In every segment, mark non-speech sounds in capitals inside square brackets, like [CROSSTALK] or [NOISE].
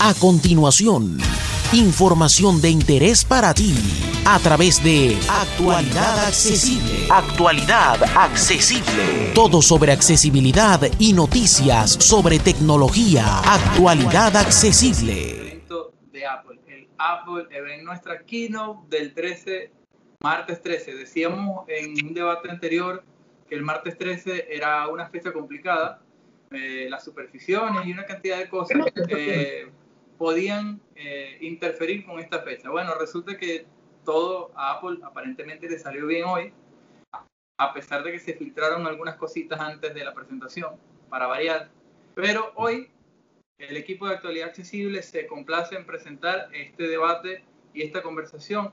A continuación, información de interés para ti a través de Actualidad Accesible. Actualidad Accesible. Todo sobre accesibilidad y noticias sobre tecnología. Actualidad Accesible. De Apple. El Apple en nuestra keynote del 13, martes 13. Decíamos en un debate anterior que el martes 13 era una fecha complicada. Eh, las superficies y una cantidad de cosas. Eh, podían eh, interferir con esta fecha. Bueno, resulta que todo a Apple aparentemente le salió bien hoy, a pesar de que se filtraron algunas cositas antes de la presentación, para variar. Pero hoy el equipo de actualidad accesible se complace en presentar este debate y esta conversación.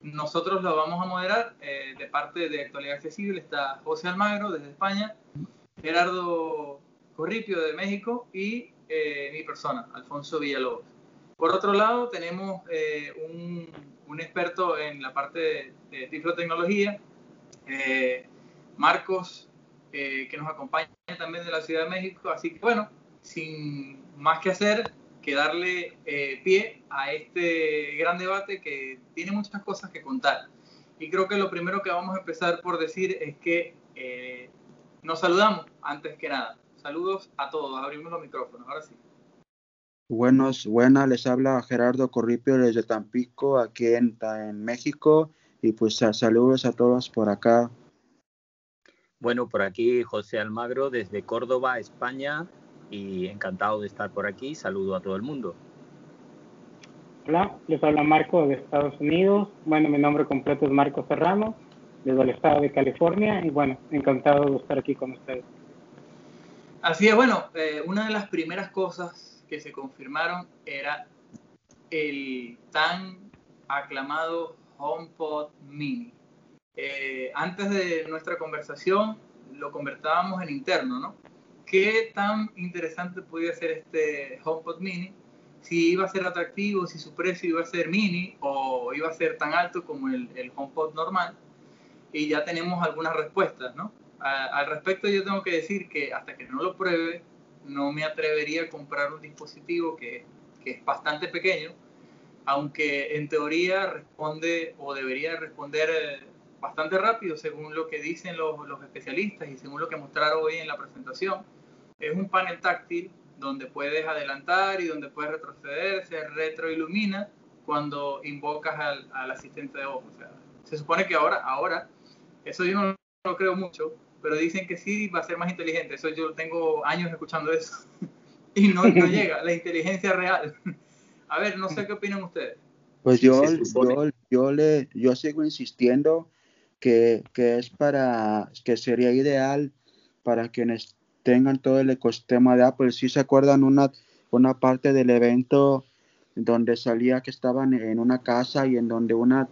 Nosotros lo vamos a moderar eh, de parte de actualidad accesible. Está José Almagro desde España, Gerardo Corripio de México y eh, mi persona, Alfonso Villalobos. Por otro lado, tenemos eh, un, un, experto en la parte de, de tiflotecnología, eh, Marcos, que nos acompaña también de la Ciudad de México. Así que bueno, sin más que hacer, que darle pie a este gran debate que tiene muchas cosas que contar. Y creo que lo primero que vamos a empezar por decir es que nos saludamos antes que nada. Saludos a todos. Abrimos los micrófonos. Ahora sí. Buenos, buenas, les habla Gerardo Corripio desde Tampico, aquí en, en México, y pues saludos a todos por acá. Bueno, por aquí José Almagro desde Córdoba, España, y encantado de estar por aquí. Saludo a todo el mundo. Hola, les habla Marco de Estados Unidos. Bueno, mi nombre completo es Marco Serrano, desde el estado de California, y bueno, encantado de estar aquí con ustedes. Así es, bueno, eh, una de las primeras cosas que se confirmaron era el tan aclamado HomePod Mini. Eh, antes de nuestra conversación lo conversábamos en interno, ¿no? ¿Qué tan interesante podía ser este HomePod Mini? Si iba a ser atractivo, si su precio iba a ser mini o iba a ser tan alto como el, el HomePod normal. Y ya tenemos algunas respuestas, ¿no? Al respecto yo tengo que decir que hasta que no lo pruebe, no me atrevería a comprar un dispositivo que, que es bastante pequeño, aunque en teoría responde o debería responder eh, bastante rápido según lo que dicen los, especialistas y según lo que mostraron hoy en la presentación. Es un panel táctil donde puedes adelantar y donde puedes retroceder, se retroilumina cuando invocas al, al asistente de voz. O sea, se supone que ahora, ahora, eso yo no lo creo mucho, pero dicen que sí va a ser más inteligente. Eso yo tengo años escuchando eso [LAUGHS] y no, no [LAUGHS] llega, la inteligencia real. [LAUGHS] A ver, no sé qué opinan ustedes. Pues yo, yo, yo, le, yo sigo insistiendo que, que, es para, que sería ideal para quienes tengan todo el ecosistema de Apple. Si se acuerdan una, una parte del evento donde salía que estaban en una casa y en donde una,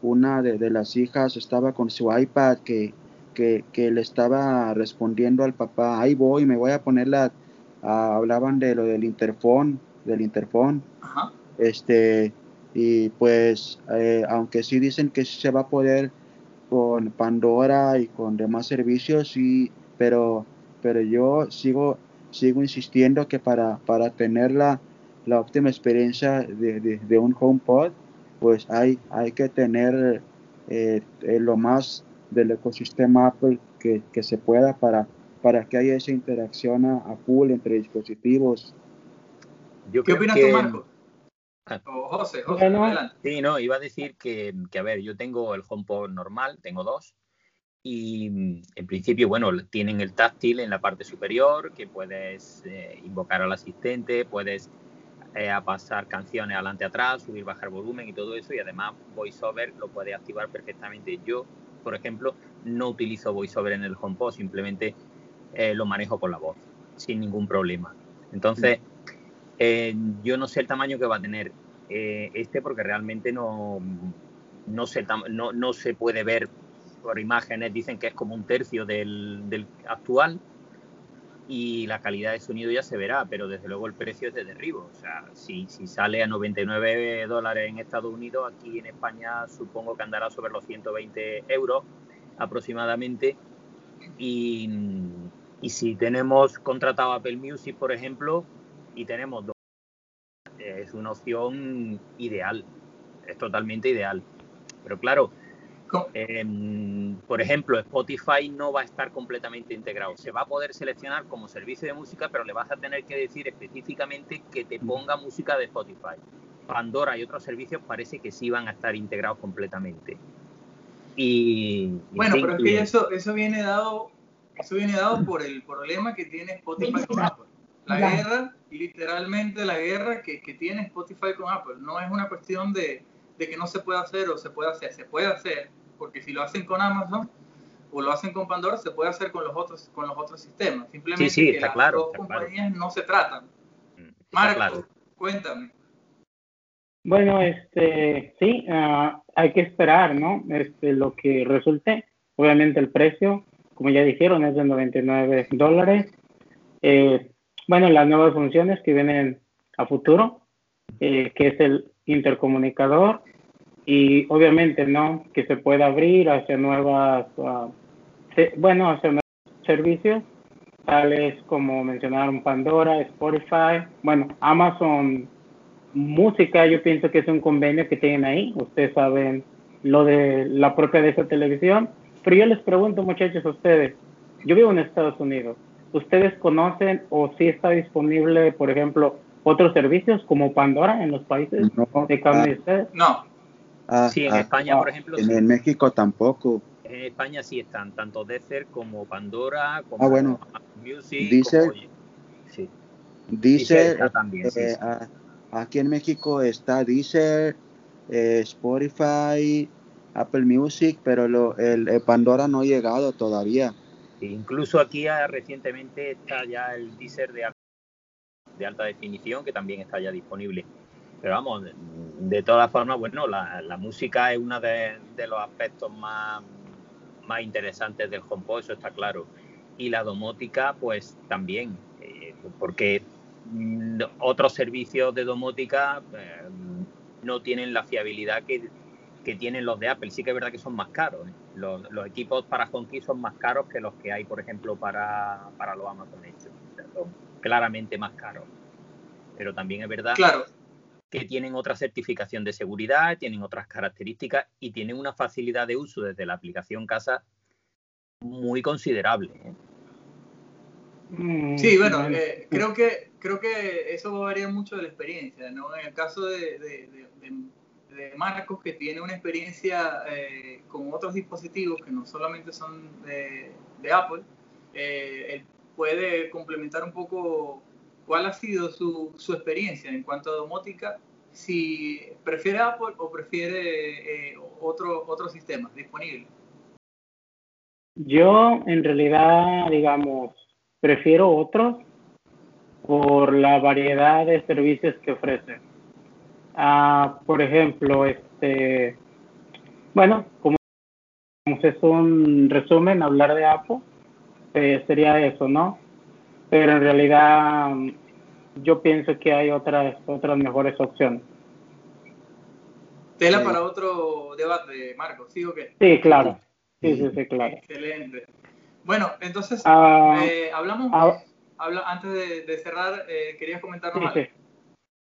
una de, de las hijas estaba con su iPad que, que, que, le estaba respondiendo al papá, ahí voy, me voy a poner la, hablaban de lo del interfón, del interfón, este, y pues, eh, aunque sí dicen que se va a poder con Pandora y con demás servicios, sí, pero, pero yo sigo, sigo insistiendo que para, para tener la, la óptima experiencia de, de, de, un HomePod, pues hay, hay que tener eh, eh, lo más del ecosistema Apple que, que se pueda para, para que haya esa interacción a, a full entre dispositivos. Yo ¿Qué opinas que... tú, Marco? O José, José, no, Sí, no, iba a decir que, que, a ver, yo tengo el HomePod normal, tengo dos, y en principio, bueno, tienen el táctil en la parte superior, que puedes eh, invocar al asistente, puedes eh, a pasar canciones adelante atrás, subir, bajar volumen y todo eso, y además VoiceOver lo puede activar perfectamente. Yo por ejemplo, no utilizo VoiceOver en el HomePod, simplemente eh, lo manejo con la voz, sin ningún problema. Entonces, eh, yo no sé el tamaño que va a tener eh, este porque realmente no, no, se, no, no, se puede ver por imágenes, dicen que es como un tercio del, del actual y la calidad de sonido ya se verá, pero desde luego el precio es de derribo. O sea, si, si, sale a 99 dólares en Estados Unidos, aquí en España supongo que andará sobre los 120 euros aproximadamente. Y, y si tenemos contratado Apple Music, por ejemplo, y tenemos es una opción ideal, es totalmente ideal. Pero claro, em, por ejemplo, Spotify no va a estar completamente integrado. Se va a poder seleccionar como servicio de música, pero le vas a tener que decir específicamente que te ponga música de Spotify. Pandora y otros servicios parece que sí van a estar integrados completamente. Y, bueno, pero es que eso, eso viene dado eso viene dado por el problema que tiene Spotify con Apple. La guerra, literalmente la guerra que, que, tiene Spotify con Apple. No es una cuestión de, de, que no se pueda hacer o se puede hacer. Se puede hacer, porque si lo hacen con Amazon o lo hacen con Pandora, se puede hacer con los otros, con los otros sistemas. Simplemente que las dos compañías no se tratan. Mm, Marco, cuéntame. Bueno, este, sí, uh, hay que esperar, ¿no? Este, lo que resulte. Obviamente el precio, como ya dijeron, es de 99 dólares. Eh, bueno, las nuevas funciones que vienen a futuro, eh, que es el intercomunicador y obviamente, ¿no? Que se pueda abrir hacia nuevas, uh, bueno, hacia nuevos servicios, tales como mencionaron Pandora, Spotify, bueno, Amazon música, yo pienso que es un convenio que tienen ahí. Ustedes saben lo de la propia de esa televisión. Pero yo les pregunto, muchachos, a ustedes, yo vivo en Estados Unidos. ¿Ustedes conocen o si está disponible, por ejemplo, otros servicios como Pandora en los países no, de cambio de ustedes? No. Ah, sí, en ah, España, por ejemplo. En, México tampoco. En España sí están, tanto Deezer como Pandora, como ah, bueno. Music. Deezer, como, sí. Deezer, también, sí, eh, sí. Aquí en México está Deezer, eh, Spotify, Apple Music, pero lo, el, Pandora no ha llegado todavía. Incluso aquí ah, recientemente está ya el Deezer de, de, alta definición que también está ya disponible. Pero vamos, de todas formas, bueno, la, la música es uno de, de, los aspectos más, más interesantes del HomePod, eso está claro. Y la domótica, pues también, eh, porque Mm, otros servicios de domótica eh, no tienen la fiabilidad que, que, tienen los de Apple. Sí que es verdad que son más caros. ¿eh? Los, los, equipos para HomeKey son más caros que los que hay, por ejemplo, para, para los Amazon Echo. claramente más caros. Pero también es verdad claro. Que tienen otra certificación de seguridad, tienen otras características y tienen una facilidad de uso desde la aplicación casa muy considerable. ¿eh? Mm, sí, bueno, eh, creo que creo que eso varía mucho de la experiencia, ¿no? En el caso de, de, de, Marcos, que tiene una experiencia eh, con otros dispositivos que no solamente son de, Apple, eh, él puede complementar un poco cuál ha sido su, su experiencia en cuanto a domótica, si prefiere Apple o prefiere otro, otro sistema disponible. Yo, en realidad, digamos, Prefiero otros por la variedad de servicios que ofrecen. Ah, por ejemplo, este, bueno, como es un resumen, hablar de Apple, eh, sería eso, ¿no? Pero en realidad yo pienso que hay otras, otras mejores opciones. Tela para otro debate, Marco, ¿sí o qué? Sí, claro. Sí, sí, sí, claro. Excelente. Bueno, entonces, ah, eh, hablamos, ah, antes de, cerrar, eh, ¿querías comentarnos algo?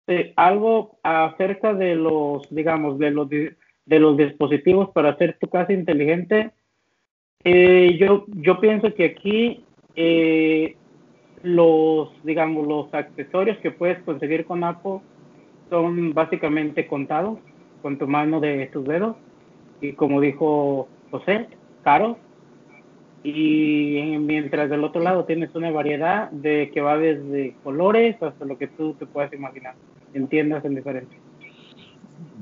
Sí. algo acerca de los, digamos, de los, de, los dispositivos para hacer tu casa inteligente. Eh, yo, yo pienso que aquí los, digamos, los accesorios que puedes conseguir con Apple son básicamente contados con tu mano de tus dedos y como dijo José, caros y mientras del otro lado tienes una variedad de que va desde colores hasta lo que tú te puedas imaginar, entiendas en diferencia.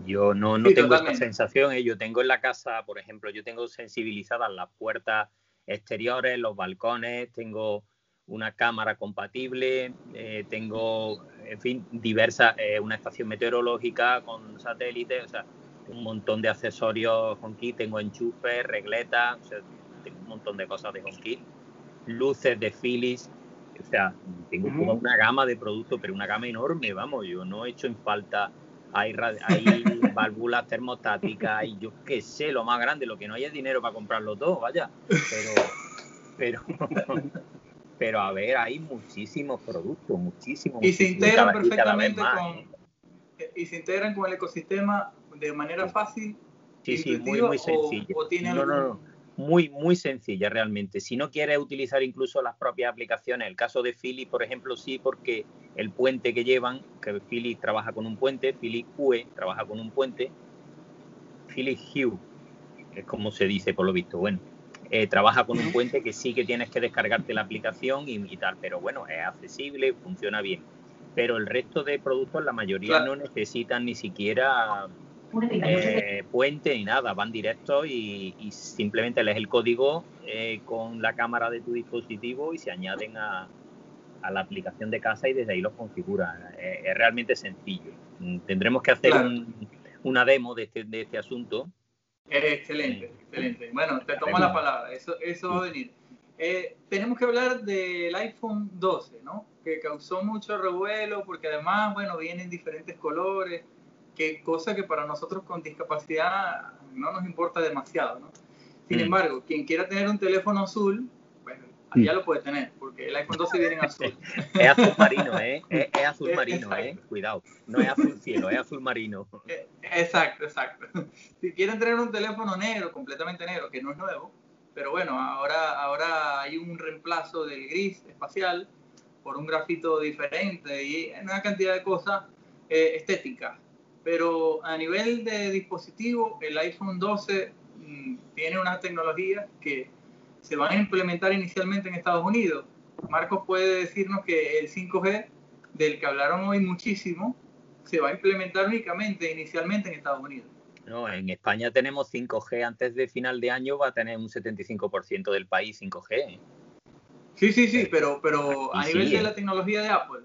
Yo no, no tengo esa sensación, ¿eh? yo tengo en la casa, por ejemplo, yo tengo sensibilizadas las puertas exteriores, los balcones, tengo una cámara compatible, eh, tengo, en fin, diversas, eh, una estación meteorológica con satélite, o sea, un montón de accesorios con kit, tengo enchufes, regletas, o sea, un montón de cosas de HomeKit, luces de Philips, o sea, tengo como una gama de productos, pero una gama enorme, vamos, yo no he hecho en falta, hay, [LAUGHS] hay válvulas termostáticas y yo qué sé, lo más grande, lo que no hay es dinero para comprarlo todo, vaya, pero, pero, [LAUGHS] pero a ver, hay muchísimos productos, muchísimos. Y se integran perfectamente con, y se integran con el ecosistema de manera fácil. Sí, sí, muy, muy sencilla. no, no, no, muy, muy sencilla realmente. Si no quieres utilizar incluso las propias aplicaciones, el caso de Philips, por ejemplo, sí, porque el puente que llevan, que Philips trabaja con un puente, Philips UE trabaja con un puente, Philips Hue, es como se dice por lo visto, bueno, eh, trabaja con un puente que sí que tienes que descargarte la aplicación y, tal, pero bueno, es accesible, funciona bien. Pero el resto de productos, la mayoría no necesitan ni siquiera eh, puente ni nada, van directos y, simplemente lees el código eh, con la cámara de tu dispositivo y se añaden a, la aplicación de casa y desde ahí los configuras. es realmente sencillo. Mm, tendremos que hacer una demo de este, de este asunto Excelente, excelente. Bueno, te tomo la palabra, eso, eso va a venir. Eh, tenemos que hablar del iPhone 12, ¿no? Que causó mucho revuelo porque además, bueno, vienen diferentes colores, que cosa que para nosotros con discapacidad no nos importa demasiado, ¿no? Sin mm. embargo, quien quiera tener un teléfono azul, ya lo puede tener, porque el iPhone 12 viene en azul. [LAUGHS] es azul marino, ¿eh? Es, azul marino, ¿eh? Cuidado, no es azul cielo, es azul marino. [LAUGHS] Eh, exacto, exacto. [LAUGHS] Si quieren tener un teléfono negro, completamente negro, que no es nuevo, pero bueno, ahora, ahora hay un reemplazo del gris espacial por un grafito diferente y una cantidad de cosas eh, estéticas. Pero a nivel de dispositivo, el iPhone 12 mm, tiene una tecnología que se van a implementar inicialmente en Estados Unidos. Marcos puede decirnos que el 5G, del que hablaron hoy muchísimo, se va a implementar únicamente inicialmente en Estados Unidos. No, en España tenemos 5G. Antes de final de año va a tener un 75% del país 5G. Sí, sí, sí, pero, pero a nivel de la tecnología de Apple,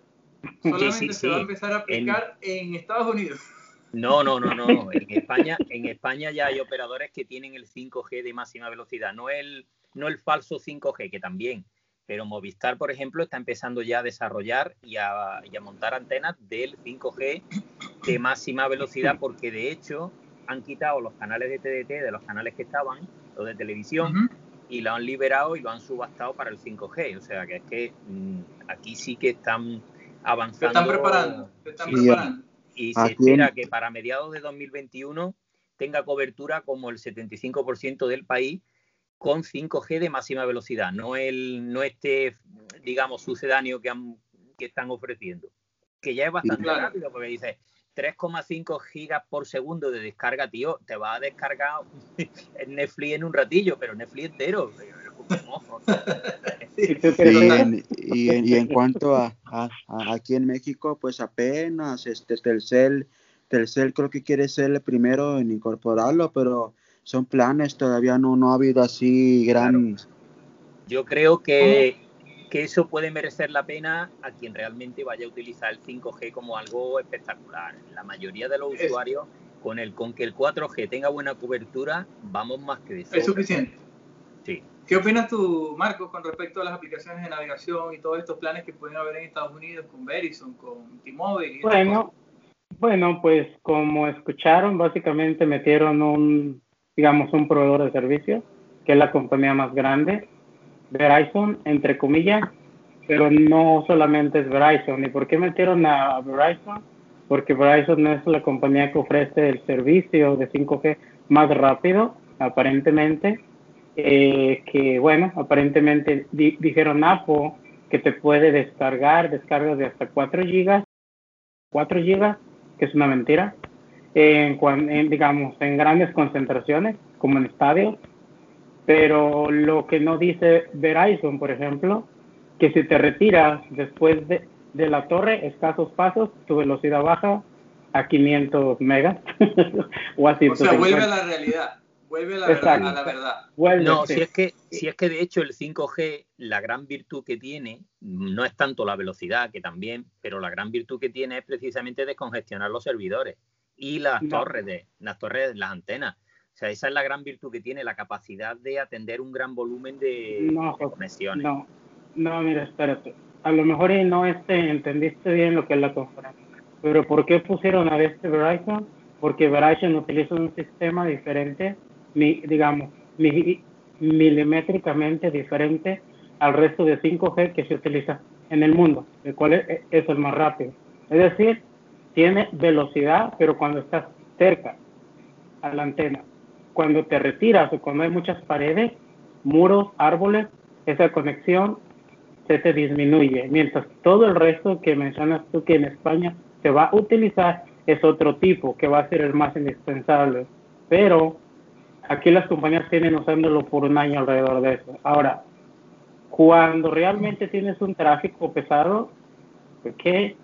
solamente se va a empezar a aplicar en Estados Unidos. No, no, no, no. [LAUGHS] En España, en España ya hay operadores que tienen el 5G de máxima velocidad, no el no el falso 5G, que también, pero Movistar, por ejemplo, está empezando ya a desarrollar y a, montar antenas del 5G de máxima velocidad, porque de hecho han quitado los canales de TDT de los canales que estaban, los de televisión, y lo han liberado y lo han subastado para el 5G. O sea que es que mm, aquí sí que están avanzando. Se están preparando. Se están preparando. Y se espera que para mediados de 2021 tenga cobertura como el 75% del país con 5G de máxima velocidad, no, el, no este, digamos, sucedáneo que, que están ofreciendo, que ya es bastante rápido, porque dice 3,5 gigas por segundo de descarga, tío, te va a descargar [LAUGHS] Netflix en un ratillo, pero Netflix entero. y, en, cuanto a, aquí en México, pues apenas este Telcel, Telcel creo que quiere ser el primero en incorporarlo, pero son planes, todavía no, no ha habido así gran... Yo creo que, que, eso puede merecer la pena a quien realmente vaya a utilizar el 5G como algo espectacular. La mayoría de los usuarios, con, el, con que el 4G tenga buena cobertura, vamos más que de Es suficiente. Sí. ¿Qué opinas tú, Marcos, con respecto a las aplicaciones de navegación y todos estos planes que pueden haber en Estados Unidos con Verizon, con T-Mobile? Bueno, bueno, pues como escucharon, básicamente metieron un digamos, un proveedor de servicios, que es la compañía más grande, Verizon, entre comillas, pero no solamente es Verizon. ¿Y por qué metieron a Verizon? Porque Verizon es la compañía que ofrece el servicio de 5G más rápido, aparentemente. Eh, que bueno, aparentemente dijeron Apple que te puede descargar descargas de hasta 4 gigas, 4 gigas, que es una mentira, en, digamos, en grandes concentraciones, como en estadios, pero lo que no dice Verizon, por ejemplo, que si te retiras después de, de la torre, escasos pasos, tu velocidad baja a 500 megas [LAUGHS] o así. O sea, vuelve a la realidad. Vuelve a la, verdad, a la verdad. no, si es, que, si es que de hecho el 5G, la gran virtud que tiene, no es tanto la velocidad, que también, pero la gran virtud que tiene es precisamente descongestionar los servidores y las torres de las torres, las antenas. O sea, esa es la gran virtud que tiene, la capacidad de atender un gran volumen de, conexiones. No, no, mira, espérate. A lo mejor no este, entendiste bien lo que es la conferencia. Pero ¿por qué pusieron a este Verizon? Porque Verizon utiliza un sistema diferente, digamos, milimétricamente diferente al resto de 5G que se utiliza en el mundo, el cual es el más rápido. Es decir, tiene velocidad, pero cuando estás cerca a la antena. Cuando te retiras o cuando hay muchas paredes, muros, árboles, esa conexión se te disminuye, mientras todo el resto que mencionas tú que en España se va a utilizar es otro tipo, que va a ser el más indispensable. Pero aquí las compañías tienen usándolo por un año alrededor de eso. Ahora, cuando realmente tienes un tráfico pesado, ¿qué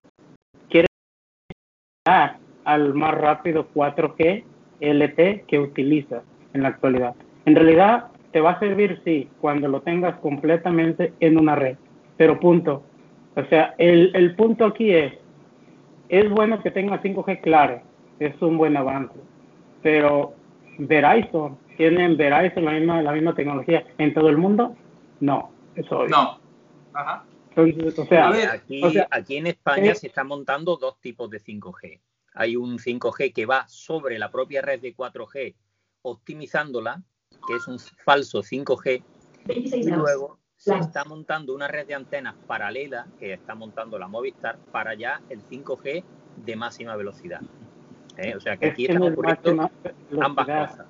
al más rápido 4G LT que utilizas en la actualidad? En realidad, te va a servir, sí, cuando lo tengas completamente en una red, pero punto. O sea, el, el punto aquí es, es bueno que tenga 5G, claro, es un buen avance, pero Verizon, ¿tienen Verizon la misma, la misma tecnología en todo el mundo? No, eso No. Ajá. Entonces, o sea, aquí, o sea, aquí en España eh, se están montando dos tipos de 5G. Hay un 5G que va sobre la propia red de 4G, optimizándola, que es un falso 5G, y luego se está montando una red de antenas paralela que está montando la Movistar para ya el 5G de máxima velocidad. ¿Eh? O sea que es aquí que están es ocurriendo ambas cosas.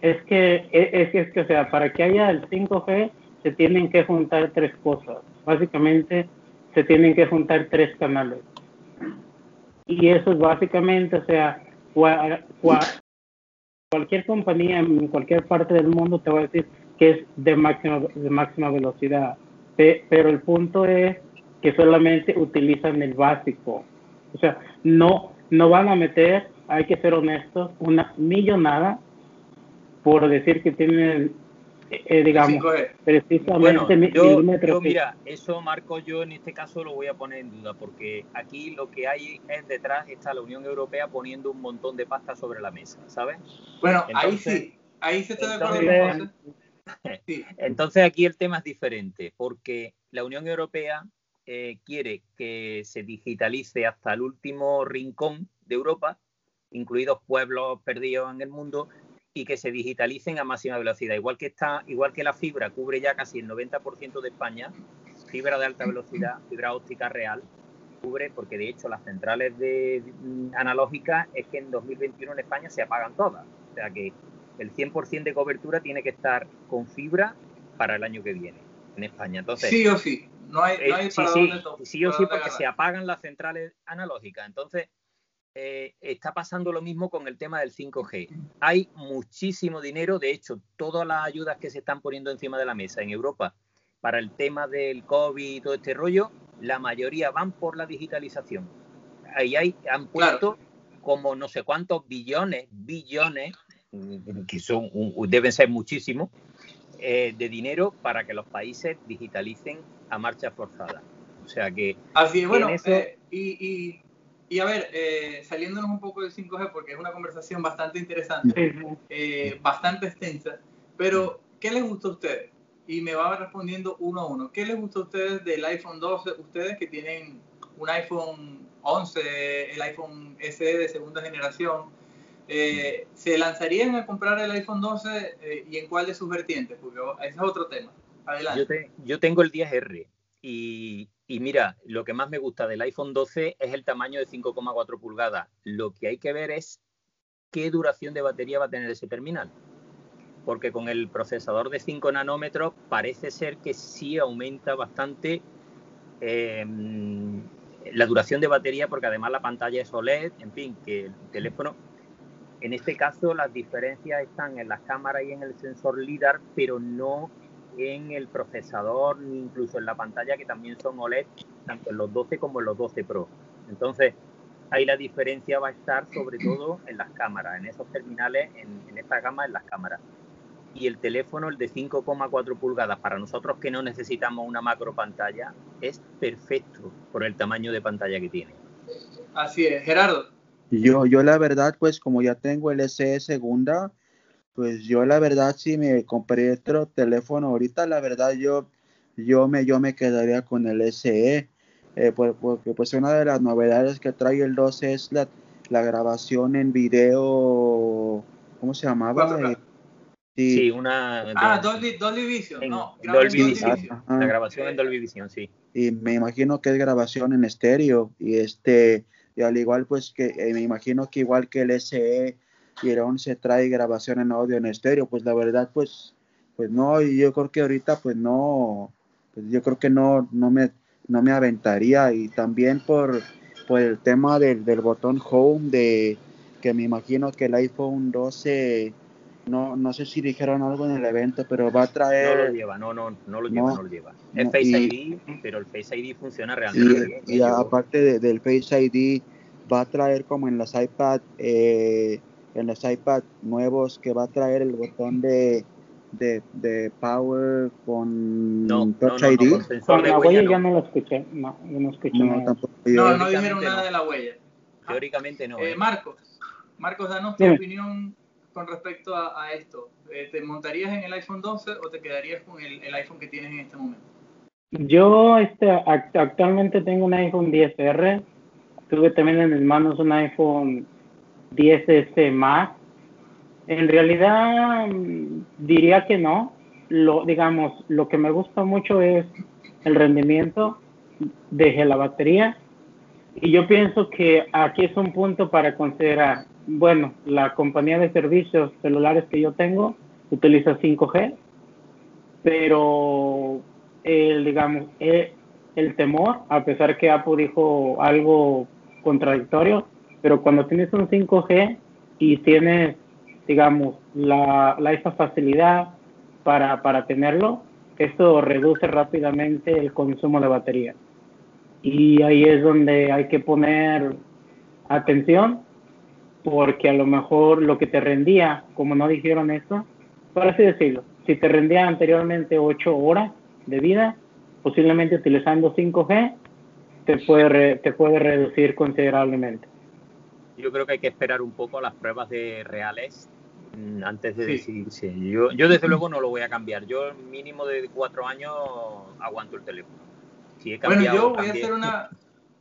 Es que, es, es que, es que, o sea, para que haya el 5G se tienen que juntar tres cosas. Básicamente se tienen que juntar tres canales. Y eso es básicamente, o sea, cua- cua- cualquier compañía en cualquier parte del mundo te va a decir que es de máxima, de máxima velocidad. Pe- pero el punto es que solamente utilizan el básico. O sea, no, no van a meter, hay que ser honestos, una millonada por decir que tienen, eh, eh, digamos, 5G. precisamente Bueno, yo, milímetros yo, mira, eso Marco, yo en este caso lo voy a poner en duda, porque aquí lo que hay es detrás está la Unión Europea poniendo un montón de pasta sobre la mesa, ¿sabes? Bueno, ahí Entonces- sí. Ahí sí estoy de acuerdo entonces- con José. [LAUGHS] Sí. Entonces aquí el tema es diferente, porque la Unión Europea eh, quiere que se digitalice hasta el último rincón de Europa, incluidos pueblos perdidos en el mundo, y que se digitalicen a máxima velocidad. Igual que está, igual que la fibra cubre ya casi el 90% de España, fibra de alta velocidad, fibra óptica real, cubre, porque de hecho las centrales de, mm, analógicas es que en 2021 en España se apagan todas. O sea que el 100% de cobertura tiene que estar con fibra para el año que viene en España. Entonces, Sí o sí. No hay, no eh, hay para sí, dónde sí o sí, porque se apagan las centrales analógicas. Entonces, eh, está pasando lo mismo con el tema del 5G. Hay muchísimo dinero, de hecho, todas las ayudas que se están poniendo encima de la mesa en Europa para el tema del COVID y todo este rollo, la mayoría van por la digitalización. Ahí hay, han puesto como no sé cuántos billones, billones, que son, deben ser muchísimos, eh, de dinero para que los países digitalicen a marcha forzada. O sea que Así es, bueno, eso- eh, y, y, y a ver, eh, saliéndonos un poco del 5G, porque es una conversación bastante interesante, eh, bastante extensa, pero ¿qué les gusta a ustedes? Y me va respondiendo uno a uno. ¿Qué les gusta a ustedes del iPhone 12? Ustedes que tienen un iPhone 11, el iPhone SE de segunda generación, eh, ¿se lanzarían a comprar el iPhone 12 eh, y en cuál de sus vertientes? Porque ese es otro tema. Adelante. yo, te- yo tengo el 10R y, y mira, lo que más me gusta del iPhone 12 es el tamaño de 5,4 pulgadas. Lo que hay que ver es qué duración de batería va a tener ese terminal. Porque con el procesador de 5 nanómetros parece ser que sí aumenta bastante eh, la duración de batería porque además la pantalla es OLED, en fin, que el teléfono, en este caso las diferencias están en las cámaras y en el sensor LIDAR, pero no en el procesador ni incluso en la pantalla que también son OLED, tanto en los 12 como en los 12 Pro. Entonces, ahí la diferencia va a estar sobre todo en las cámaras, en esos terminales, en, en esta gama, en las cámaras. Y el teléfono, el de 5,4 pulgadas, para nosotros que no necesitamos una macro pantalla, es perfecto por el tamaño de pantalla que tiene. Así es, Gerardo. Yo, yo la verdad, pues como ya tengo el SE segunda, pues yo la verdad si me compré otro teléfono ahorita, la verdad yo, yo me, yo me quedaría con el SE, eh, por- porque pues una de las novedades que trae el 12 es la, la grabación en video, ¿cómo se llamaba? 4K. Eh, sí, Sí, una. Ah, de- Dolby, Dolby Vision, en no. Dolby Vision. La grabación en Dolby Vision, sí. y me imagino que es grabación en estéreo y este y al igual pues que eh, me imagino que igual que el SE y el 11 trae grabación en audio en estéreo, pues la verdad pues pues no, y yo creo que ahorita pues no, pues yo creo que no, no me, no me aventaría y también por, por el tema del, del botón home de que me imagino que el iPhone 12 no, no sé si dijeron algo en el evento, pero va a traer. No lo lleva, no, no, no lo lleva, no, lo lleva. Es Face ID, pero el Face ID funciona realmente y, Y aparte del Face ID, va a traer como en los iPad, eh, en los iPad nuevos, que va a traer el botón de, de, de Power con Touch ID. Con, la huella ya no lo escuché, no, no escuché nada. No, no dijeron nada de la huella. Teóricamente no. Eh, ¿eh? Marcos, Marcos, danos tu opinión con respecto a, esto? Eh, ¿Te montarías en el iPhone 12 o te quedarías con el, iPhone que tienes en este momento? Yo este, actualmente tengo un iPhone 10R. Tuve también en mis manos un iPhone 10S más. En realidad mm, diría que no. Lo, digamos, lo que me gusta mucho es el rendimiento de la batería. Y yo pienso que aquí es un punto para considerar bueno, la compañía de servicios celulares que yo tengo utiliza 5G, pero el, digamos, el, el temor, a pesar que Apple dijo algo contradictorio, pero cuando tienes un 5G y tienes, digamos, la, esa facilidad para, para tenerlo, esto reduce rápidamente el consumo de batería. Y ahí es donde hay que poner atención porque a lo mejor lo que te rendía, como no dijeron eso, por así decirlo, si te rendía anteriormente 8 horas de vida, posiblemente utilizando 5G, te puede, te puede reducir considerablemente. Yo creo que hay que esperar un poco a las pruebas de reales mm, antes de decidirse. Yo, yo desde luego no lo voy a cambiar. Yo mínimo de cuatro años aguanto el teléfono. Si he cambiado, bueno, yo voy a hacer una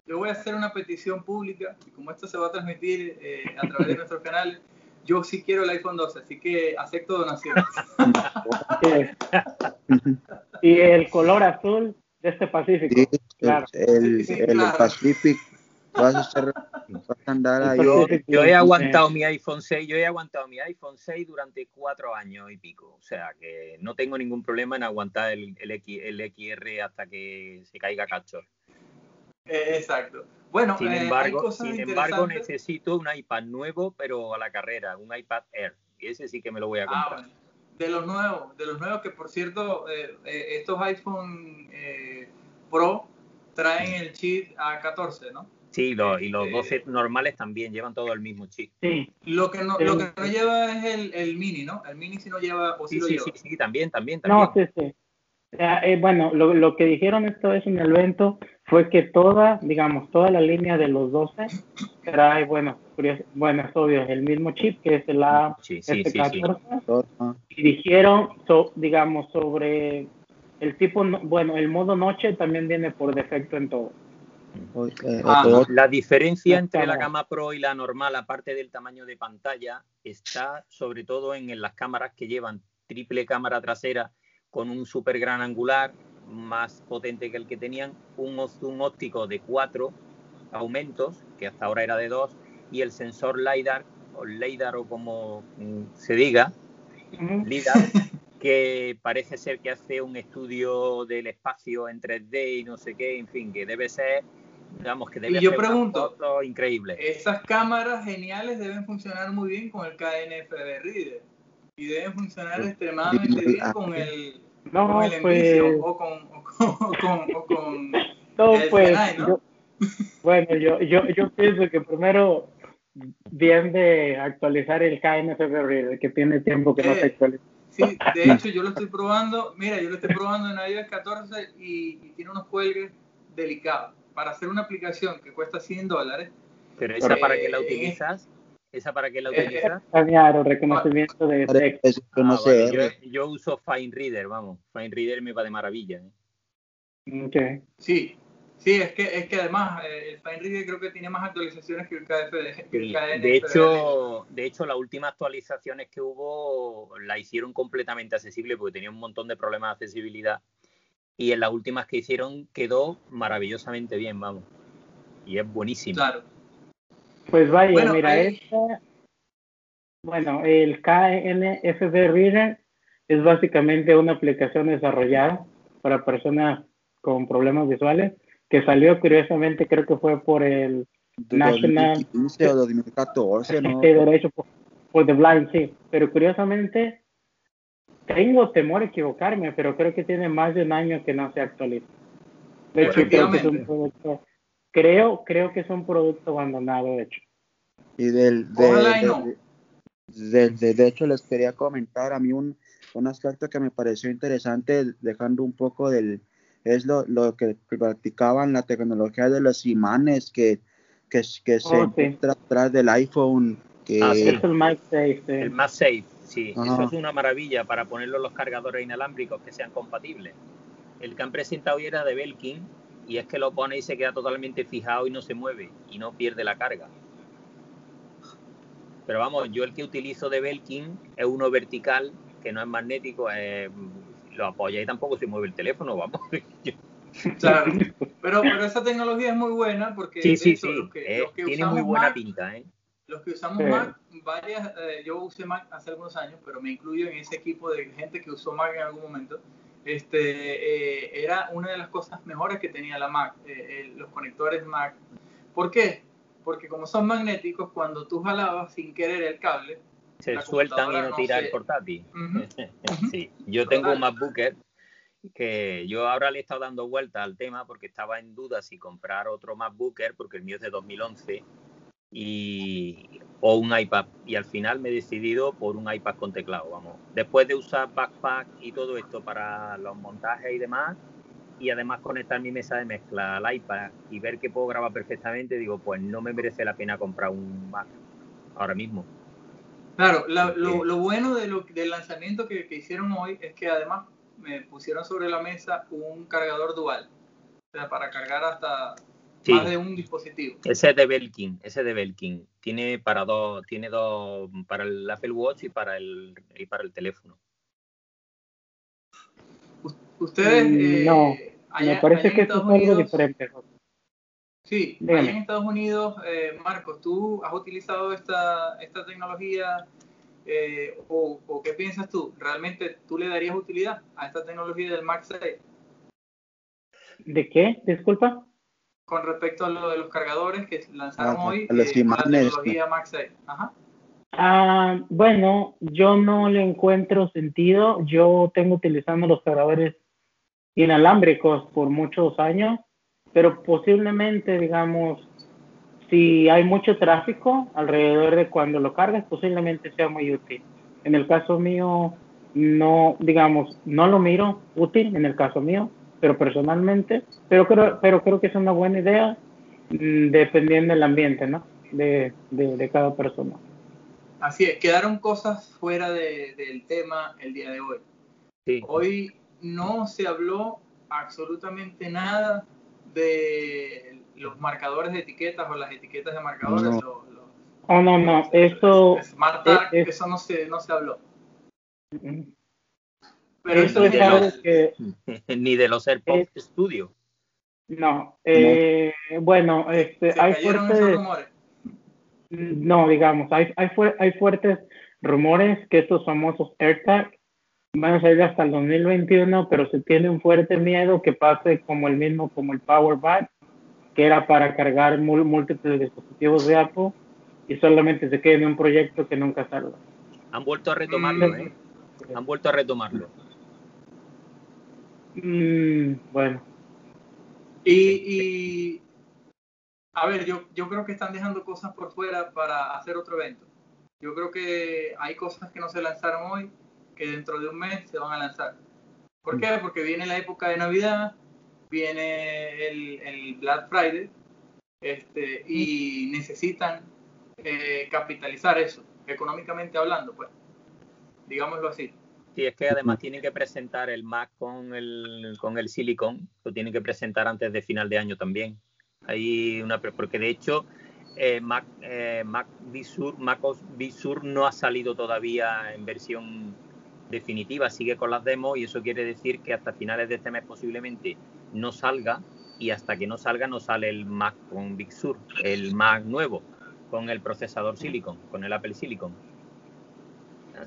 yo voy a hacer una petición pública y como esto se va a transmitir eh, a través de nuestros canales, yo sí quiero el iPhone 12, así que acepto donaciones. [LAUGHS] y el color azul de este Pacífico. claro. El, el, Pacific. Vas a, hacer, andar ahí. Yo, he aguantado mi iPhone 6, yo he aguantado mi iPhone 6 durante cuatro años y pico. O sea que no tengo ningún problema en aguantar el, el, X, el XR hasta que se caiga cacho. Eh, exacto. Bueno, sin eh, embargo, sin embargo necesito un iPad nuevo, pero a la carrera, un iPad Air. Y ese sí que me lo voy a ah, comprar. De los nuevos, de los nuevos que por cierto, eh, estos iPhone Pro traen el chip A14, ¿no? Sí, y los 12 normales también llevan todo el mismo chip. Sí. Lo que no, lo que no lleva es el, el, mini, ¿no? El mini sí no lleva, o sí, sí, sí, sí, también, también, también. No, sí, sí. Eh, bueno, lo, lo, que dijeron esta vez en el evento fue que toda, digamos, toda la línea de los 12 trae, bueno, bueno, es obvio, el mismo chip que es el A14. Sí, sí, y dijeron, digamos, sobre el tipo, bueno, el modo noche también viene por defecto en todo. Eh, ah, la diferencia entre la gama Pro y la normal, aparte del tamaño de pantalla, está sobre todo en las cámaras que llevan triple cámara trasera con un super gran angular más potente que el que tenían, un zoom óptico de cuatro aumentos, que hasta ahora era de dos, y el sensor LiDAR, o LiDAR o como mm, se diga, LiDAR, [LAUGHS] que parece ser que hace un estudio del espacio en 3D y no sé qué, en fin, que debe ser, digamos, que debe y yo pregunto, increíble. Esas cámaras geniales deben funcionar muy bien con el KNFB Reader y deben funcionar extremadamente bien con el, no, el pues, o con, o con, o con, no, pues, ¿no? bueno, yo, yo, yo pienso que primero bien de actualizar el KNFB que tiene tiempo que no se eh, actualiza. Sí, de hecho yo lo estoy probando, mira, yo lo estoy probando en iOS 14 y, tiene unos cuelgues delicados. Para hacer una aplicación que cuesta 100 dólares. Pero esa para qué la utilizas? ¿Esa para qué la eh, utilizas? Claro, reconocimiento de texto. Ah, yo, yo, uso Fine Reader, vamos. Fine Reader me va de maravilla. ¿eh? Okay. Sí, sí, es que, es que además eh, el Fine Reader creo que tiene más actualizaciones que el KDF. de, hecho, de hecho, las últimas actualizaciones que hubo la hicieron completamente accesible porque tenía un montón de problemas de accesibilidad. Y en las últimas que hicieron quedó maravillosamente bien, vamos. Y es buenísimo. Claro. Pues vaya, mira, esta, bueno, el KNFB Reader es básicamente una aplicación desarrollada para personas con problemas visuales que salió curiosamente, creo que fue por el National 2015 o 2014, ¿no? Derecho por, por The Blind, sí. Pero curiosamente, tengo temor a equivocarme, pero creo que tiene más de un año que no se actualiza. De hecho, creo que es un producto, creo, creo que es un producto abandonado, de hecho. Y del, de, de, de, de, hecho, les quería comentar a mí un, un aspecto que me pareció interesante, dejando un poco del, es lo, lo que practicaban la tecnología de los imanes que, que, que se Oh, sí. encuentra atrás del iPhone. Que, Ah, sí. Es el MagSafe. sí. El MagSafe, sí. Ajá. Eso es una maravilla para ponerlo en los cargadores inalámbricos que sean compatibles. El que han presentado hoy era de Belkin y es que lo pone y se queda totalmente fijado y no se mueve y no pierde la carga. Pero vamos, yo el que utilizo de Belkin es uno vertical que no es magnético, es- lo apoya y tampoco se mueve el teléfono, vamos. [LAUGHS] Claro. Pero, pero esa tecnología es muy buena porque Sí, sí, hecho, sí. los que, eh, los que tiene muy buena Mac, pinta, ¿eh? Los que usamos Sí. Mac, varias, eh, yo usé Mac hace algunos años, pero me incluyo en ese equipo de gente que usó Mac en algún momento. Este, eh, era una de las cosas mejores que tenía la Mac, eh, el- los conectores Mac. ¿Por qué? Porque como son magnéticos, cuando tú jalabas sin querer el cable, Se sueltan y no no tira se- el portátil. Ujú. [LAUGHS] Sí, yo tengo un Total. MacBooker que yo ahora le he estado dando vuelta al tema porque estaba en duda si comprar otro MacBooker porque el mío es de 2011 y o un iPad y al final me he decidido por un iPad con teclado, vamos. Después de usar Backpack y todo esto para los montajes y demás y además conectar mi mesa de mezcla al iPad y ver que puedo grabar perfectamente, digo, pues no me merece la pena comprar un Mac ahora mismo. Claro, la- lo, lo bueno de lo, del lanzamiento que, que hicieron hoy es que además me pusieron sobre la mesa un cargador dual, o sea, para cargar hasta Sí. más de un dispositivo. Ese es de Belkin, ese es de Belkin. Tiene para dos, tiene dos, para el Apple Watch y para el y para el teléfono. Ustedes, Mm, eh, no, allá- Me parece que esto es algo diferente. Sí, Dígame. allá en Estados Unidos, eh, Marcos, ¿tú has utilizado esta, esta tecnología eh, o, o qué piensas tú? ¿Realmente tú le darías utilidad a esta tecnología del MagSafe ¿De qué? Disculpa. Con respecto a lo de los cargadores que lanzaron Ah, hoy los eh, con la imanes, tecnología MagSafe? Ajá. Ah, bueno, yo no le encuentro sentido. Yo tengo utilizando los cargadores inalámbricos por muchos años, pero posiblemente, digamos, si hay mucho tráfico alrededor de cuando lo cargas, posiblemente sea muy útil. En el caso mío, no, digamos, no lo miro útil en el caso mío, pero personalmente, pero creo, pero creo que es una buena idea mm, dependiendo del ambiente, ¿no? De, de, de cada persona. Así es, quedaron cosas fuera de- del tema el día de hoy. Sí. Hoy no se habló absolutamente nada de los marcadores de etiquetas o las etiquetas de marcadores. No. los- los- Oh, no, no, eso, Smart es- eso no se, no se habló. mm, Pero eso es algo que, [LAUGHS] Ni de los AirPods Studio. no, eh, bueno, este, Se hay fuertes, rumores. no, digamos, hay, hay, hay fuertes rumores que estos famosos AirTag van a salir hasta el 2021, pero se tiene un fuerte miedo que pase como el mismo, como el Power Bank, que era para cargar mul- múltiples dispositivos de Apple y solamente se quede en un proyecto que nunca salga. Han vuelto a retomarlo, Mm. ¿eh? Han vuelto a retomarlo. Mm, bueno, Y, y, a ver, yo, yo creo que están dejando cosas por fuera para hacer otro evento. Yo creo que hay cosas que no se lanzaron hoy que dentro de un mes se van a lanzar. ¿Por qué? Porque viene la época de Navidad, viene el, el Black Friday este, y necesitan eh, capitalizar eso, económicamente hablando, pues, digámoslo así. Sí, es que además tienen que presentar el Mac con el, con el Silicon, lo tienen que presentar antes de final de año también. Hay una, pre- porque de hecho eh, Mac, eh, Mac Big Sur, MacOS Big Sur no ha salido todavía en versión definitiva, sigue con las demos y eso quiere decir que hasta finales de este mes posiblemente no salga y hasta que no salga no sale el Mac con Big Sur, el Mac nuevo. con el procesador Silicon, con el Apple Silicon.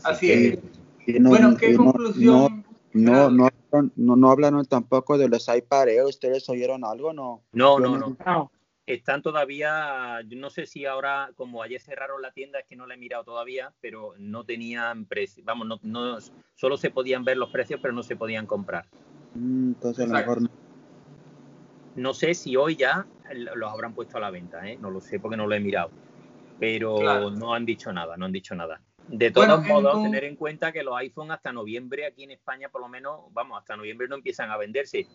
Así, es. Bueno, ¿qué conclusión? No, no, no, no, hablaron tampoco de los iPad ¿Ustedes oyeron algo? No, no, no. no. Están todavía, no sé si ahora, como ayer cerraron la tienda, es que no la he mirado todavía, pero no tenían precios. Vamos, no, no, solo se podían ver los precios, pero no se podían comprar. Mm, entonces, a lo mejor no. No sé si hoy ya los habrán puesto a la venta, ¿eh? no lo sé porque no lo he mirado. Pero no han dicho nada, no han dicho nada. De todos modos, tener en cuenta que los iPhone hasta noviembre aquí en España, por lo menos, vamos, hasta noviembre no empiezan a venderse.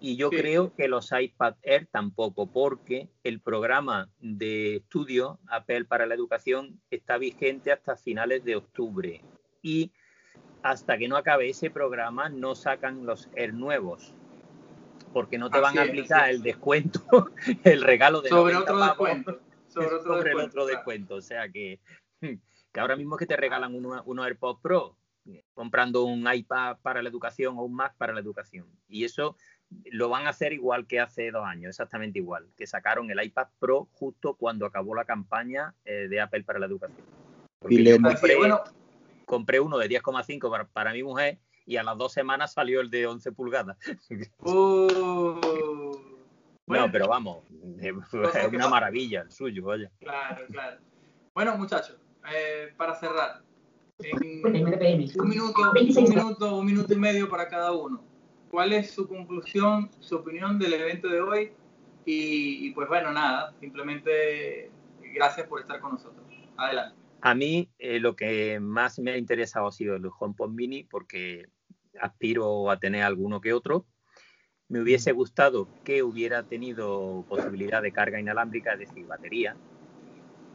Y yo creo que los iPad Air tampoco, porque el programa de estudio Apple para la educación está vigente hasta finales de octubre. Y hasta que no acabe ese programa, no sacan los Air nuevos porque no te van a aplicar el descuento, [LAUGHS] el regalo de sobre otro descuento. Sobre, [LAUGHS] otro, el otro descuento. O sea que, que ahora mismo es que te regalan uno, uno AirPods Pro comprando un iPad para la educación o un Mac para la educación. Y eso lo van a hacer igual que hace dos años, exactamente igual, que sacaron el iPad Pro justo cuando acabó la campaña eh, de Apple para la educación. y le... compré, compré, uno de 10,5 para, para mi mujer y a las dos semanas salió el de 11 pulgadas. [LAUGHS] Uh, bueno, pero vamos, es una maravilla el suyo, vaya. Claro, claro. Bueno, muchachos, eh, para cerrar, un minuto, un minuto, un minuto y medio para cada uno. ¿Cuál es su conclusión, su opinión del evento de hoy? Y, pues bueno, nada, simplemente gracias por estar con nosotros. Adelante. A mí eh, lo que más me ha interesado ha sido el HomePod Mini porque aspiro a tener alguno que otro. Me hubiese gustado que hubiera tenido posibilidad de carga inalámbrica, es decir, batería,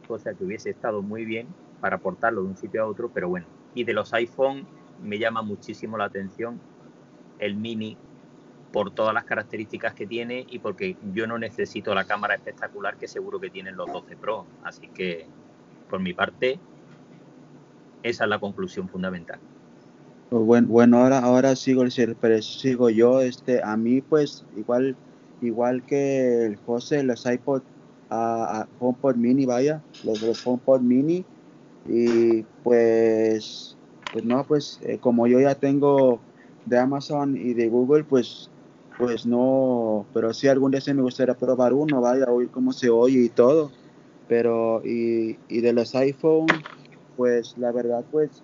cosa que hubiese estado muy bien para portarlo de un sitio a otro, pero bueno. Y de los iPhone me llama muchísimo la atención el mini por todas las características que tiene y porque yo no necesito la cámara espectacular que seguro que tienen los 12 Pro. Así que, por mi parte, esa es la conclusión fundamental. Bueno, bueno ahora, ahora sigo, sigo yo. Este, a mí, pues, igual, igual que el José, los iPod, a, HomePod Mini, vaya, los, los HomePod Mini. Y pues, pues no, pues, eh, como yo ya tengo de Amazon y de Google, pues, pues no, pero sí algún día se me gustaría probar uno, vaya, oír cómo se oye y todo. Pero, y, y de los iPhone, pues, la verdad, pues,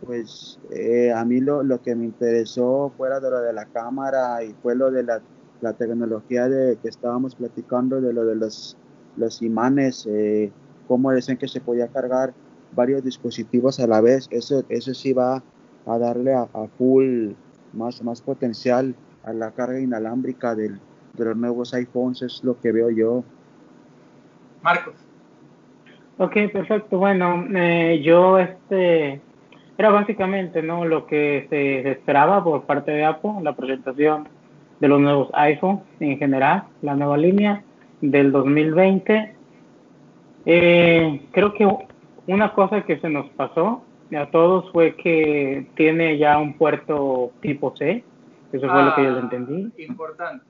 pues eh, a mí lo, lo, que me interesó fuera de lo de la cámara y fue lo de la, la tecnología de que estábamos platicando de lo de los, los imanes, eh, cómo decían que se podía cargar varios dispositivos a la vez, eso, eso sí va a darle a, full más, más potencial a la carga inalámbrica del, de los nuevos iPhones, es lo que veo yo. Marcos. Ok, perfecto. Bueno, eh, yo este era básicamente no lo que se esperaba por parte de Apple, la presentación de los nuevos iPhones en general, la nueva línea del 2020. Eh, creo que una cosa que se nos pasó a todos fue que tiene ya un puerto tipo C. Eso fue lo que yo ah, entendí. Importante.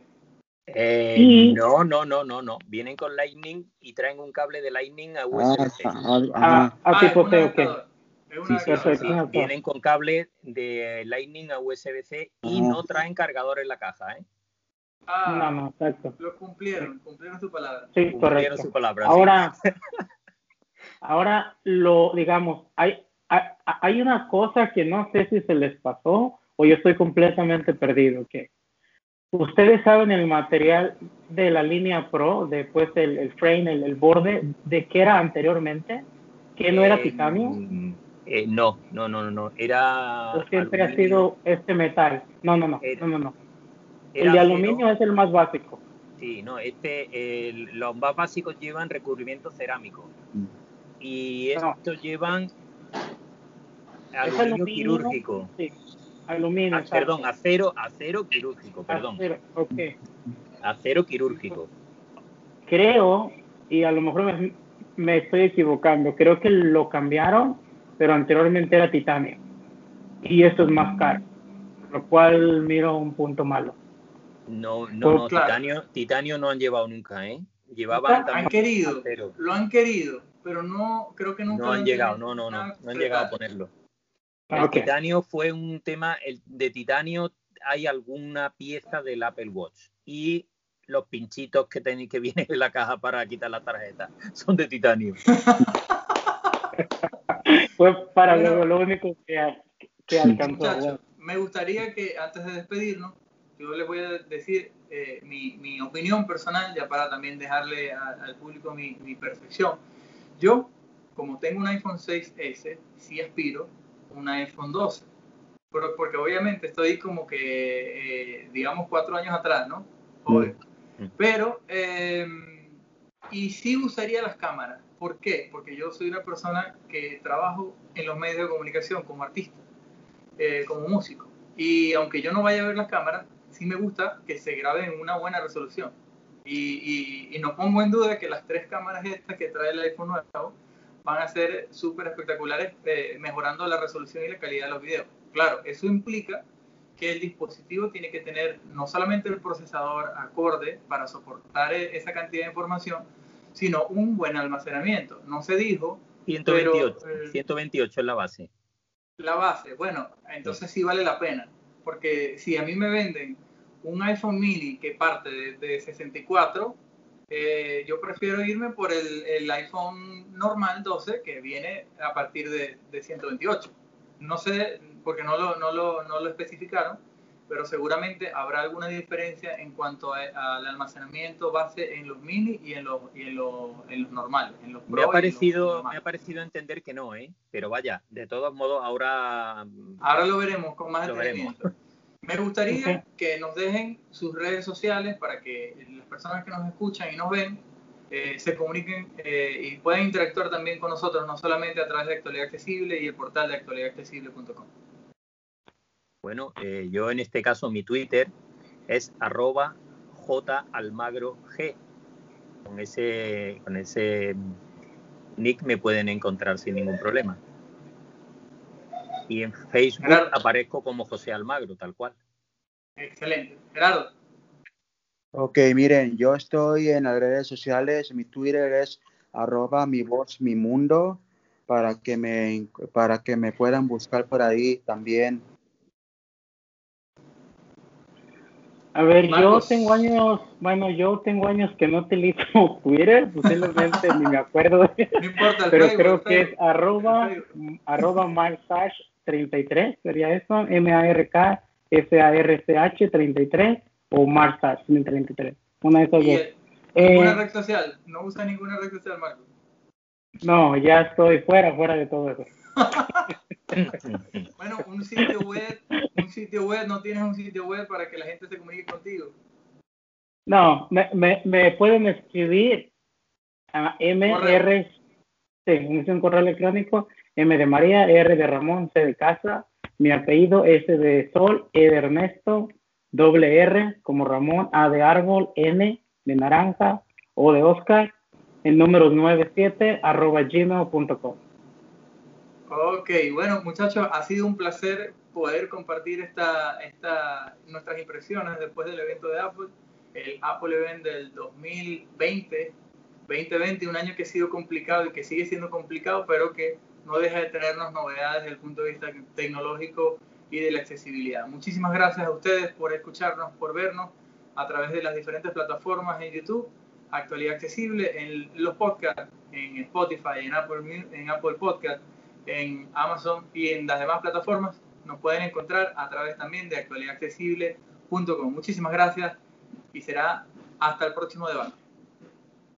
Eh, no, no, no, no, no. Vienen con Lightning y traen un cable de Lightning a USB-C. Ah, ah, a, tipo C, ok. Vienen con cable de Lightning a USB-C y no traen cargador en la caja, ¿eh? Ah, no, no, exacto. Lo cumplieron, cumplieron su palabra. Sí, cumplieron su palabra. Ahora, [LAUGHS] ahora lo, digamos, hay, hay, una cosa que no sé si se les pasó o yo estoy completamente perdido, que ustedes saben el material de la línea Pro, después el, el frame, el, borde, de qué era anteriormente, que no era eh, titanio. Eh, no, no, no, no, era. siempre ha sido este metal. No, no, no, no, no, El de aluminio es el más básico. Sí, no, este, los más básicos llevan recubrimiento cerámico. Mm. Y estos llevan aluminio, quirúrgico. Sí, aluminio. Ah, perdón, acero, acero quirúrgico, perdón. Acero, okay. acero quirúrgico. Creo, y a lo mejor me, me estoy equivocando, creo que lo cambiaron pero anteriormente era titanio. Y esto es más caro, lo cual miro un punto malo. No, no, no, titanio, titanio no han llevado nunca, ¿eh? llevaban han querido, lo han querido, pero no creo que nunca no han llegado, no, no, no, no han llegado a ponerlo. El titanio fue un tema, el de titanio hay alguna pieza del Apple Watch y los pinchitos que tenéis que vienen en la caja para quitar la tarjeta [LAUGHS] son de titanio. [LAUGHS] Fue para lo, único que, que alcanzó. me gustaría que antes de despedirnos, yo les voy a decir eh, mi, mi, opinión personal, ya para también dejarle al público mi, mi, percepción. Yo, como tengo un iPhone 6S, sí aspiro a un iPhone 12. Pero, porque obviamente estoy como que, eh, digamos, cuatro años atrás, ¿no? Joder. Mm. Pero, eh, y sí usaría las cámaras. ¿Por qué? Porque yo soy una persona que trabajo en los medios de comunicación como artista, eh, como músico. Y aunque yo no vaya a ver las cámaras, sí me gusta que se grabe en una buena resolución. Y, y, no pongo en duda que las tres cámaras estas que trae el iPhone nuevo van a ser súper espectaculares, eh, mejorando la resolución y la calidad de los videos. Claro, eso implica que el dispositivo tiene que tener no solamente el procesador acorde para soportar e-, esa cantidad de información, sino un buen almacenamiento. No se dijo. 128, 128 es la base. La base, bueno, entonces sí vale la pena. Porque si a mí me venden un iPhone mini que parte de, 64, eh, yo prefiero irme por el, iPhone normal 12 que viene a partir de, de 128. No sé, porque no lo, no lo, no lo especificaron, pero seguramente habrá alguna diferencia en cuanto al almacenamiento base en los mini y en los, y en los, en los normales. En los me, ha parecido, me ha parecido entender que no, ¿eh? pero vaya, de todos modos ahora... Ahora lo veremos con más detenimiento. Me gustaría que nos dejen sus redes sociales para que las personas que nos escuchan y nos ven eh, se comuniquen eh, y puedan interactuar también con nosotros, no solamente a través de Actualidad Accesible y el portal de actualidadaccesible.com. Bueno, eh, yo en este caso mi Twitter es arroba jalmagrog. Con ese, con ese nick me pueden encontrar sin ningún problema. Y en Facebook aparezco como José Almagro, tal cual. Excelente. Gerardo. Ok, miren, yo estoy en las redes sociales, mi Twitter es arroba mi voz, mi mundo, para que me, para que me puedan buscar por ahí también A ver, yo tengo años, bueno, yo tengo años que no utilizo [LAUGHS] Twitter, posiblemente ni me acuerdo. No importa, pero creo que es arroba, arroba 33, sería eso, M-A-R-K, S-A-R-C-H 33 o Marsash 33, una de esas dos. ¿Ninguna eh, red social? ¿No usa ninguna red social, Marco? No, ya estoy fuera, fuera de todo eso. [LAUGHS] bueno, un sitio web, un sitio web, no tienes un sitio web para que la gente se comunique contigo. No, me, me, me pueden escribir a MR, sí, es un correo electrónico, M de María, R de Ramón, C de Casa, mi apellido S de Sol, E de Ernesto, doble R como Ramón, A de Árbol, N de Naranja, O de Oscar, el número 97 arroba gmail.com. Ok, bueno muchachos, ha sido un placer poder compartir esta, esta, nuestras impresiones después del evento de Apple, el Apple Event del 2020, 2020, un año que ha sido complicado y que sigue siendo complicado, pero que no deja de tenernos novedades desde el punto de vista tecnológico y de la accesibilidad. Muchísimas gracias a ustedes por escucharnos, por vernos a través de las diferentes plataformas en YouTube, Actualidad Accesible, en los podcasts, en Spotify, en Apple, en Apple Podcast en Amazon y en las demás plataformas. Nos pueden encontrar a través también de actualidadaccesible.com. Muchísimas gracias y será hasta el próximo debate.